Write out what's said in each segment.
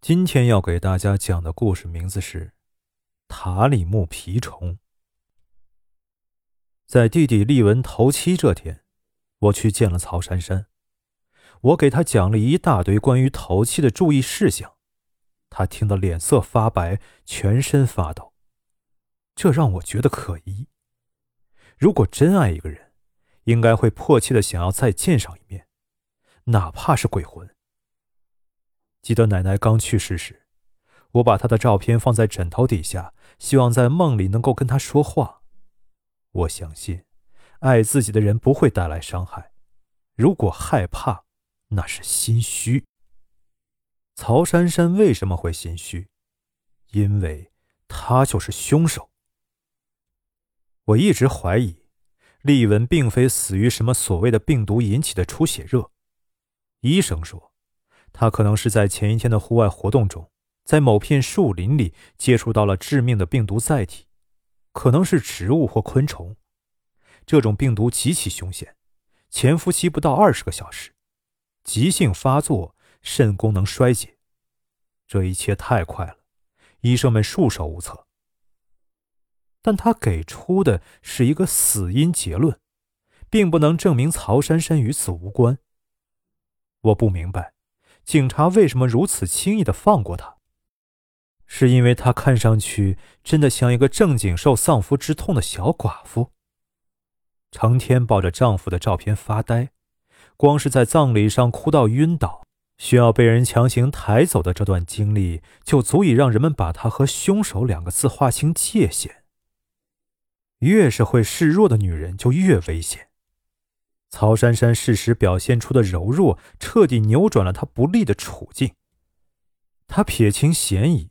今天要给大家讲的故事名字是《塔里木蜱虫》。在弟弟丽文头七这天，我去见了曹珊珊，我给他讲了一大堆关于头七的注意事项，他听得脸色发白，全身发抖，这让我觉得可疑。如果真爱一个人，应该会迫切的想要再见上一面，哪怕是鬼魂。记得奶奶刚去世时，我把她的照片放在枕头底下，希望在梦里能够跟她说话。我相信，爱自己的人不会带来伤害。如果害怕，那是心虚。曹珊珊为什么会心虚？因为她就是凶手。我一直怀疑，丽文并非死于什么所谓的病毒引起的出血热。医生说。他可能是在前一天的户外活动中，在某片树林里接触到了致命的病毒载体，可能是植物或昆虫。这种病毒极其凶险，潜伏期不到二十个小时，急性发作，肾功能衰竭。这一切太快了，医生们束手无策。但他给出的是一个死因结论，并不能证明曹珊珊与此无关。我不明白。警察为什么如此轻易的放过他？是因为他看上去真的像一个正经受丧夫之痛的小寡妇，成天抱着丈夫的照片发呆，光是在葬礼上哭到晕倒，需要被人强行抬走的这段经历，就足以让人们把他和凶手两个字划清界限。越是会示弱的女人，就越危险。曹珊珊适时表现出的柔弱，彻底扭转了她不利的处境。她撇清嫌疑，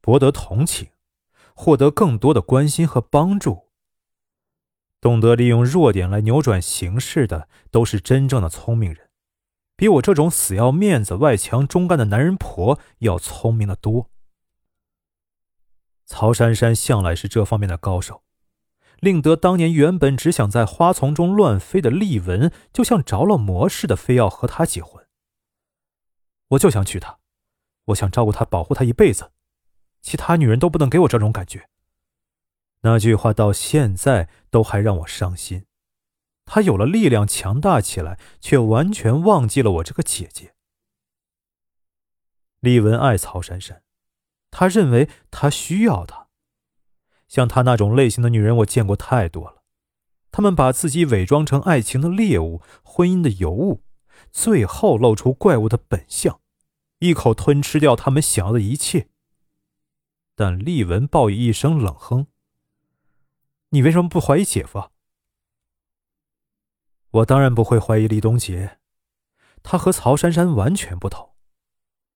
博得同情，获得更多的关心和帮助。懂得利用弱点来扭转形势的，都是真正的聪明人，比我这种死要面子、外强中干的男人婆要聪明的多。曹珊珊向来是这方面的高手。令得当年原本只想在花丛中乱飞的丽文，就像着了魔似的，非要和他结婚。我就想娶她，我想照顾她，保护她一辈子，其他女人都不能给我这种感觉。那句话到现在都还让我伤心。她有了力量，强大起来，却完全忘记了我这个姐姐。丽文爱曹珊珊，他认为她需要她。像她那种类型的女人，我见过太多了。她们把自己伪装成爱情的猎物、婚姻的尤物，最后露出怪物的本相，一口吞吃掉他们想要的一切。但丽文报以一声冷哼：“你为什么不怀疑姐夫？”我当然不会怀疑李东杰，他和曹珊珊完全不同。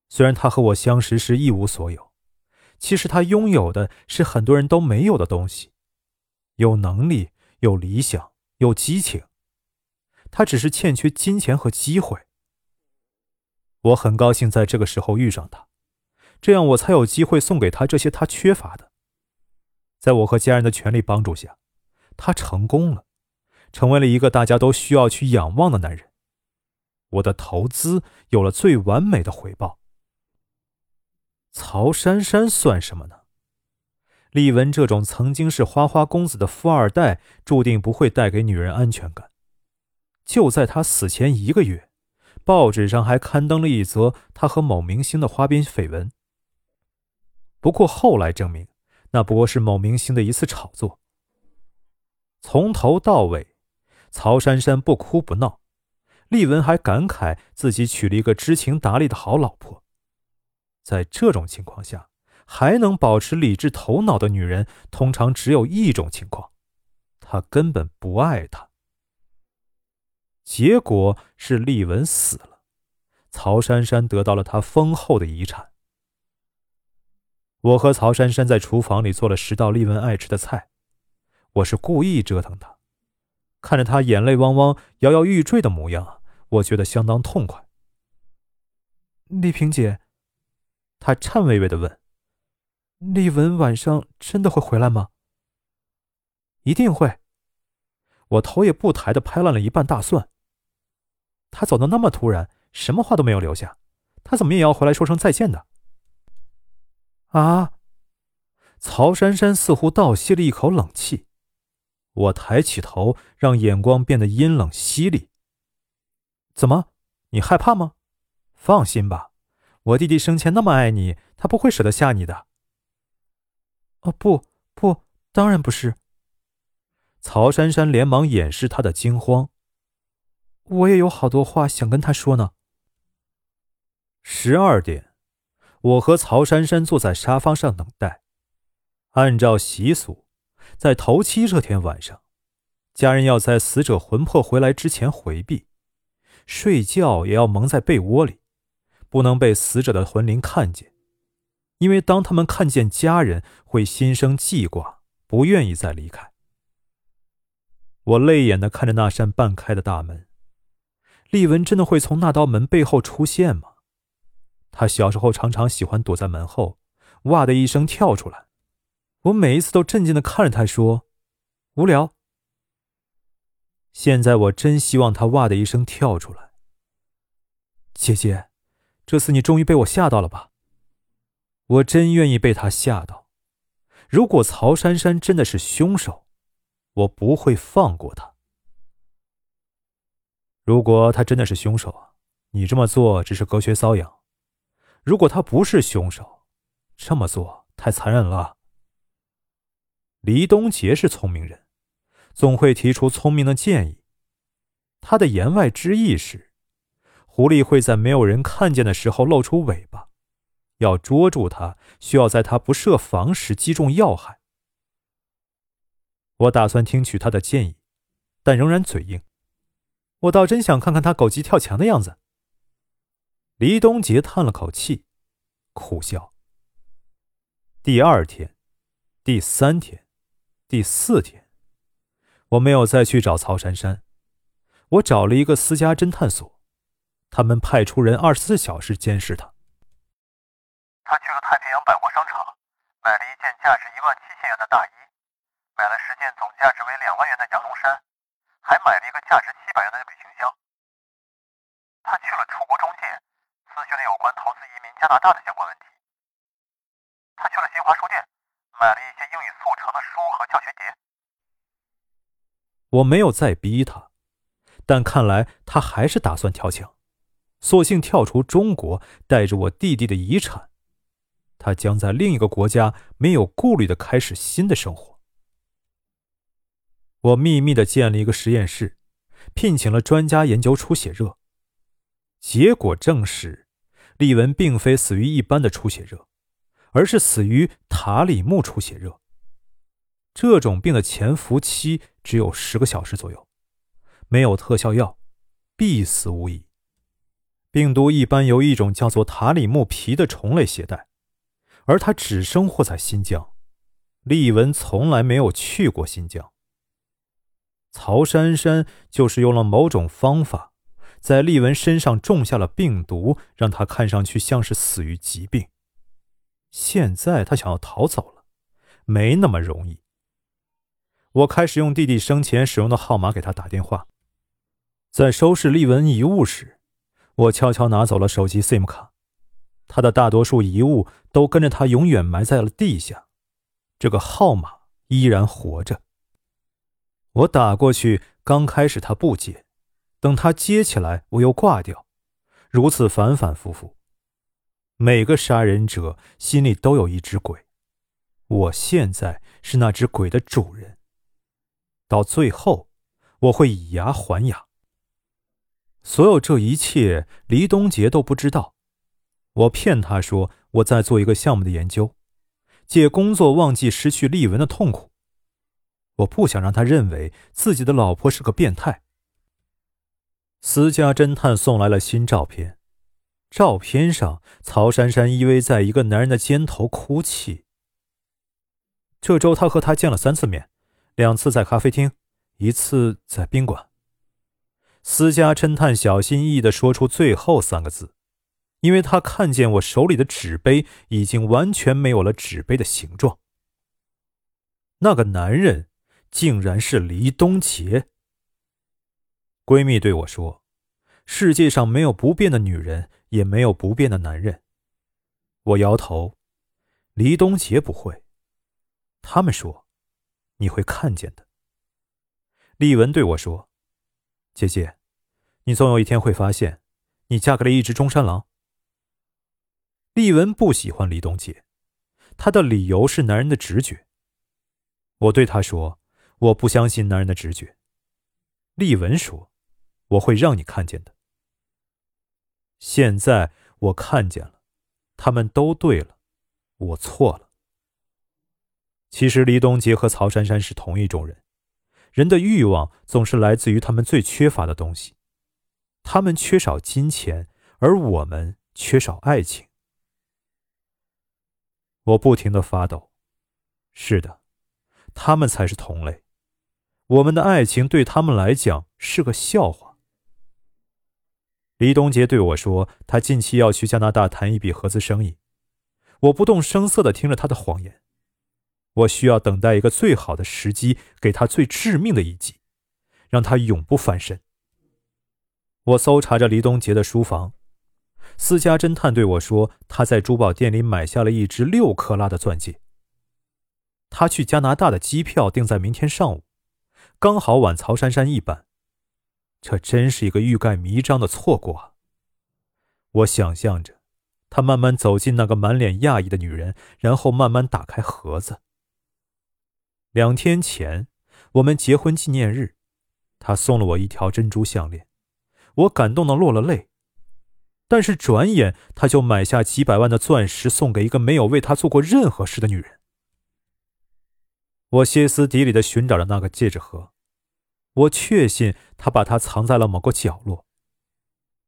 虽然他和我相识时一无所有。其实他拥有的是很多人都没有的东西，有能力，有理想，有激情。他只是欠缺金钱和机会。我很高兴在这个时候遇上他，这样我才有机会送给他这些他缺乏的。在我和家人的全力帮助下，他成功了，成为了一个大家都需要去仰望的男人。我的投资有了最完美的回报。曹珊珊算什么呢？丽文这种曾经是花花公子的富二代，注定不会带给女人安全感。就在他死前一个月，报纸上还刊登了一则他和某明星的花边绯闻。不过后来证明，那不过是某明星的一次炒作。从头到尾，曹珊珊不哭不闹，丽文还感慨自己娶了一个知情达理的好老婆。在这种情况下，还能保持理智头脑的女人，通常只有一种情况：她根本不爱他。结果是丽文死了，曹珊珊得到了她丰厚的遗产。我和曹珊珊在厨房里做了十道丽文爱吃的菜，我是故意折腾她，看着她眼泪汪汪、摇摇欲坠的模样，我觉得相当痛快。丽萍姐。他颤巍巍的问：“丽文晚上真的会回来吗？”“一定会。”我头也不抬的拍烂了一半大蒜。他走的那么突然，什么话都没有留下，他怎么也要回来说声再见的。啊！曹珊珊似乎倒吸了一口冷气。我抬起头，让眼光变得阴冷犀利。怎么，你害怕吗？放心吧，我弟弟生前那么爱你，他不会舍得下你的。哦，不，不，当然不是。曹珊珊连忙掩饰她的惊慌。我也有好多话想跟他说呢。十二点，我和曹珊珊坐在沙发上等待。按照习俗，在头七这天晚上，家人要在死者魂魄回来之前回避，睡觉也要蒙在被窝里，不能被死者的魂灵看见，因为当他们看见家人，会心生记挂，不愿意再离开。我泪眼的看着那扇半开的大门。丽文真的会从那道门背后出现吗？他小时候常常喜欢躲在门后，哇的一声跳出来。我每一次都震惊的看着他，说：“无聊。”现在我真希望他哇的一声跳出来。姐姐，这次你终于被我吓到了吧？我真愿意被他吓到。如果曹珊珊真的是凶手，我不会放过他。如果他真的是凶手，你这么做只是隔靴搔痒；如果他不是凶手，这么做太残忍了。李东杰是聪明人，总会提出聪明的建议。他的言外之意是，狐狸会在没有人看见的时候露出尾巴，要捉住它，需要在它不设防时击中要害。我打算听取他的建议，但仍然嘴硬。我倒真想看看他狗急跳墙的样子。黎东杰叹了口气，苦笑。第二天、第三天、第四天，我没有再去找曹珊珊，我找了一个私家侦探所，他们派出人二十四小时监视他。他去了太平洋百货商场，买了一件价值一万七千元的大衣，买了十件总价值为两万元的羊绒衫。还买了一个价值七百元的旅行箱。他去了出国中介，咨询了有关投资移民加拿大的相关问题。他去了新华书店，买了一些英语速成的书和教学碟。我没有再逼他，但看来他还是打算跳墙，索性跳出中国，带着我弟弟的遗产。他将在另一个国家没有顾虑的开始新的生活。我秘密的建了一个实验室，聘请了专家研究出血热。结果证实，丽文并非死于一般的出血热，而是死于塔里木出血热。这种病的潜伏期只有十个小时左右，没有特效药，必死无疑。病毒一般由一种叫做塔里木皮的虫类携带，而它只生活在新疆。丽文从来没有去过新疆。曹珊珊就是用了某种方法，在丽文身上种下了病毒，让她看上去像是死于疾病。现在她想要逃走了，没那么容易。我开始用弟弟生前使用的号码给他打电话。在收拾丽文遗物时，我悄悄拿走了手机 SIM 卡，他的大多数遗物都跟着他永远埋在了地下，这个号码依然活着。我打过去，刚开始他不接，等他接起来，我又挂掉，如此反反复复。每个杀人者心里都有一只鬼，我现在是那只鬼的主人。到最后，我会以牙还牙。所有这一切，黎东杰都不知道。我骗他说我在做一个项目的研究，借工作忘记失去丽文的痛苦。我不想让他认为自己的老婆是个变态。私家侦探送来了新照片，照片上曹珊珊依偎在一个男人的肩头哭泣。这周他和他见了三次面，两次在咖啡厅，一次在宾馆。私家侦探小心翼翼地说出最后三个字，因为他看见我手里的纸杯已经完全没有了纸杯的形状。那个男人。竟然是黎东杰。闺蜜对我说：“世界上没有不变的女人，也没有不变的男人。”我摇头。黎东杰不会。他们说，你会看见的。丽文对我说：“姐姐，你总有一天会发现，你嫁给了一只中山狼。”丽文不喜欢李东杰，他的理由是男人的直觉。我对他说：“我不相信男人的直觉。”丽文说：“我会让你看见的。”现在我看见了，他们都对了，我错了。其实李东杰和曹珊珊是同一种人，人的欲望总是来自于他们最缺乏的东西，他们缺少金钱，而我们缺少爱情。我不停的发抖，是的，他们才是同类，我们的爱情对他们来讲是个笑话。李东杰对我说：“他近期要去加拿大谈一笔合资生意。”我不动声色的听着他的谎言。我需要等待一个最好的时机，给他最致命的一击，让他永不翻身。我搜查着黎东杰的书房，私家侦探对我说：“他在珠宝店里买下了一只六克拉的钻戒。”他去加拿大的机票定在明天上午，刚好晚曹珊珊一班。这真是一个欲盖弥彰的错过啊！我想象着，他慢慢走进那个满脸讶异的女人，然后慢慢打开盒子。两天前，我们结婚纪念日，他送了我一条珍珠项链，我感动的落了泪。但是转眼，他就买下几百万的钻石，送给一个没有为他做过任何事的女人。我歇斯底里的寻找着那个戒指盒。我确信他把它藏在了某个角落。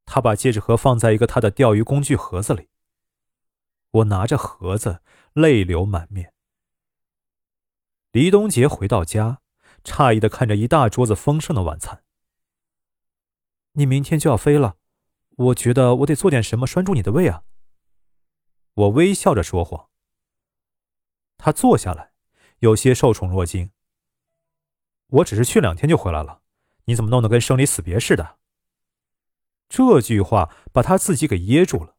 他把戒指盒放在一个他的钓鱼工具盒子里。我拿着盒子，泪流满面。李东杰回到家，诧异的看着一大桌子丰盛的晚餐。你明天就要飞了，我觉得我得做点什么拴住你的胃啊。我微笑着说谎。他坐下来，有些受宠若惊。我只是去两天就回来了，你怎么弄得跟生离死别似的？这句话把他自己给噎住了，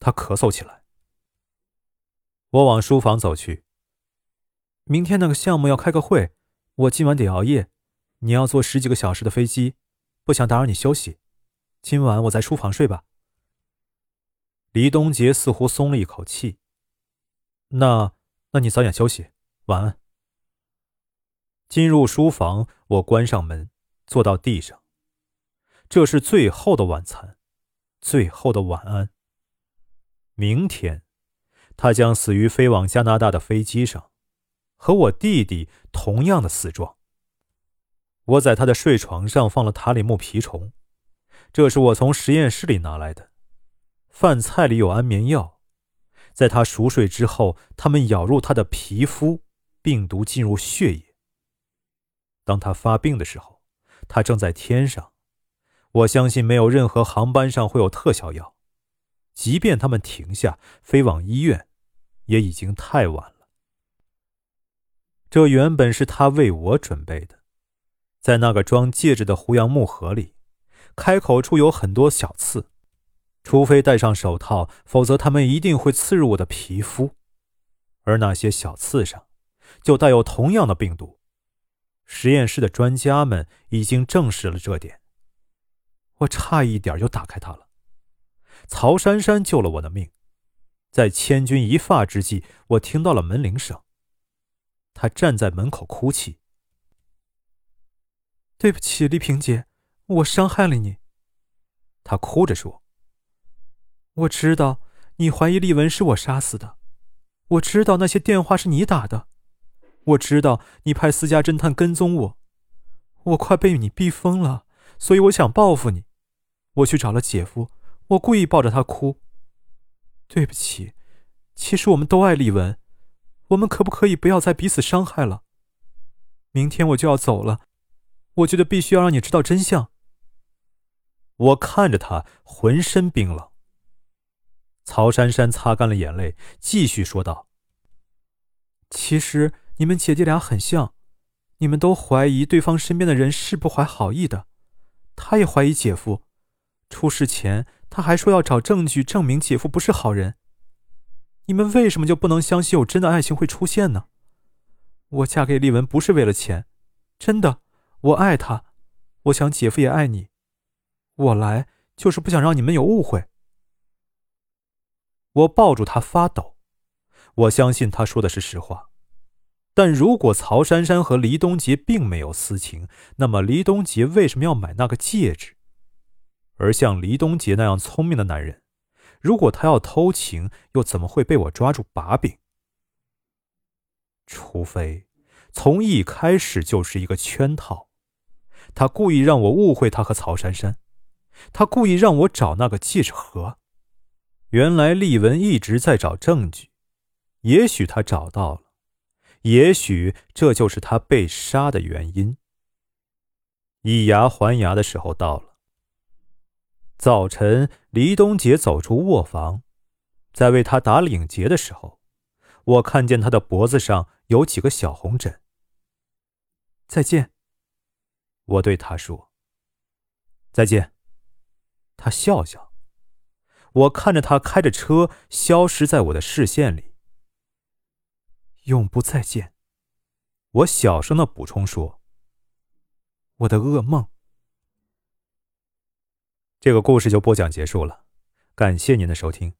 他咳嗽起来。我往书房走去。明天那个项目要开个会，我今晚得熬夜，你要坐十几个小时的飞机，不想打扰你休息，今晚我在书房睡吧。李东杰似乎松了一口气。那，那你早点休息，晚安。进入书房，我关上门，坐到地上。这是最后的晚餐，最后的晚安。明天，他将死于飞往加拿大的飞机上，和我弟弟同样的死状。我在他的睡床上放了塔里木蜱虫，这是我从实验室里拿来的。饭菜里有安眠药，在他熟睡之后，他们咬入他的皮肤，病毒进入血液。当他发病的时候，他正在天上。我相信没有任何航班上会有特效药，即便他们停下飞往医院，也已经太晚了。这原本是他为我准备的，在那个装戒指的胡杨木盒里，开口处有很多小刺，除非戴上手套，否则他们一定会刺入我的皮肤，而那些小刺上，就带有同样的病毒。实验室的专家们已经证实了这点。我差一点就打开它了。曹珊珊救了我的命，在千钧一发之际，我听到了门铃声。她站在门口哭泣：“对不起，丽萍姐，我伤害了你。”她哭着说：“我知道你怀疑丽文是我杀死的，我知道那些电话是你打的。”我知道你派私家侦探跟踪我，我快被你逼疯了，所以我想报复你。我去找了姐夫，我故意抱着他哭。对不起，其实我们都爱丽文，我们可不可以不要再彼此伤害了？明天我就要走了，我觉得必须要让你知道真相。我看着他，浑身冰冷。曹珊珊擦干了眼泪，继续说道：“其实。”你们姐弟俩很像，你们都怀疑对方身边的人是不怀好意的。他也怀疑姐夫，出事前他还说要找证据证明姐夫不是好人。你们为什么就不能相信有真的爱情会出现呢？我嫁给丽文不是为了钱，真的，我爱他，我想姐夫也爱你，我来就是不想让你们有误会。我抱住他发抖，我相信他说的是实话。但如果曹珊珊和黎东杰并没有私情，那么黎东杰为什么要买那个戒指？而像黎东杰那样聪明的男人，如果他要偷情，又怎么会被我抓住把柄？除非从一开始就是一个圈套，他故意让我误会他和曹珊珊，他故意让我找那个戒指盒。原来丽文一直在找证据，也许他找到了。也许这就是他被杀的原因。以牙还牙的时候到了。早晨，黎东杰走出卧房，在为他打领结的时候，我看见他的脖子上有几个小红疹。再见，我对他说。再见。他笑笑。我看着他开着车消失在我的视线里。永不再见，我小声的补充说：“我的噩梦。”这个故事就播讲结束了，感谢您的收听。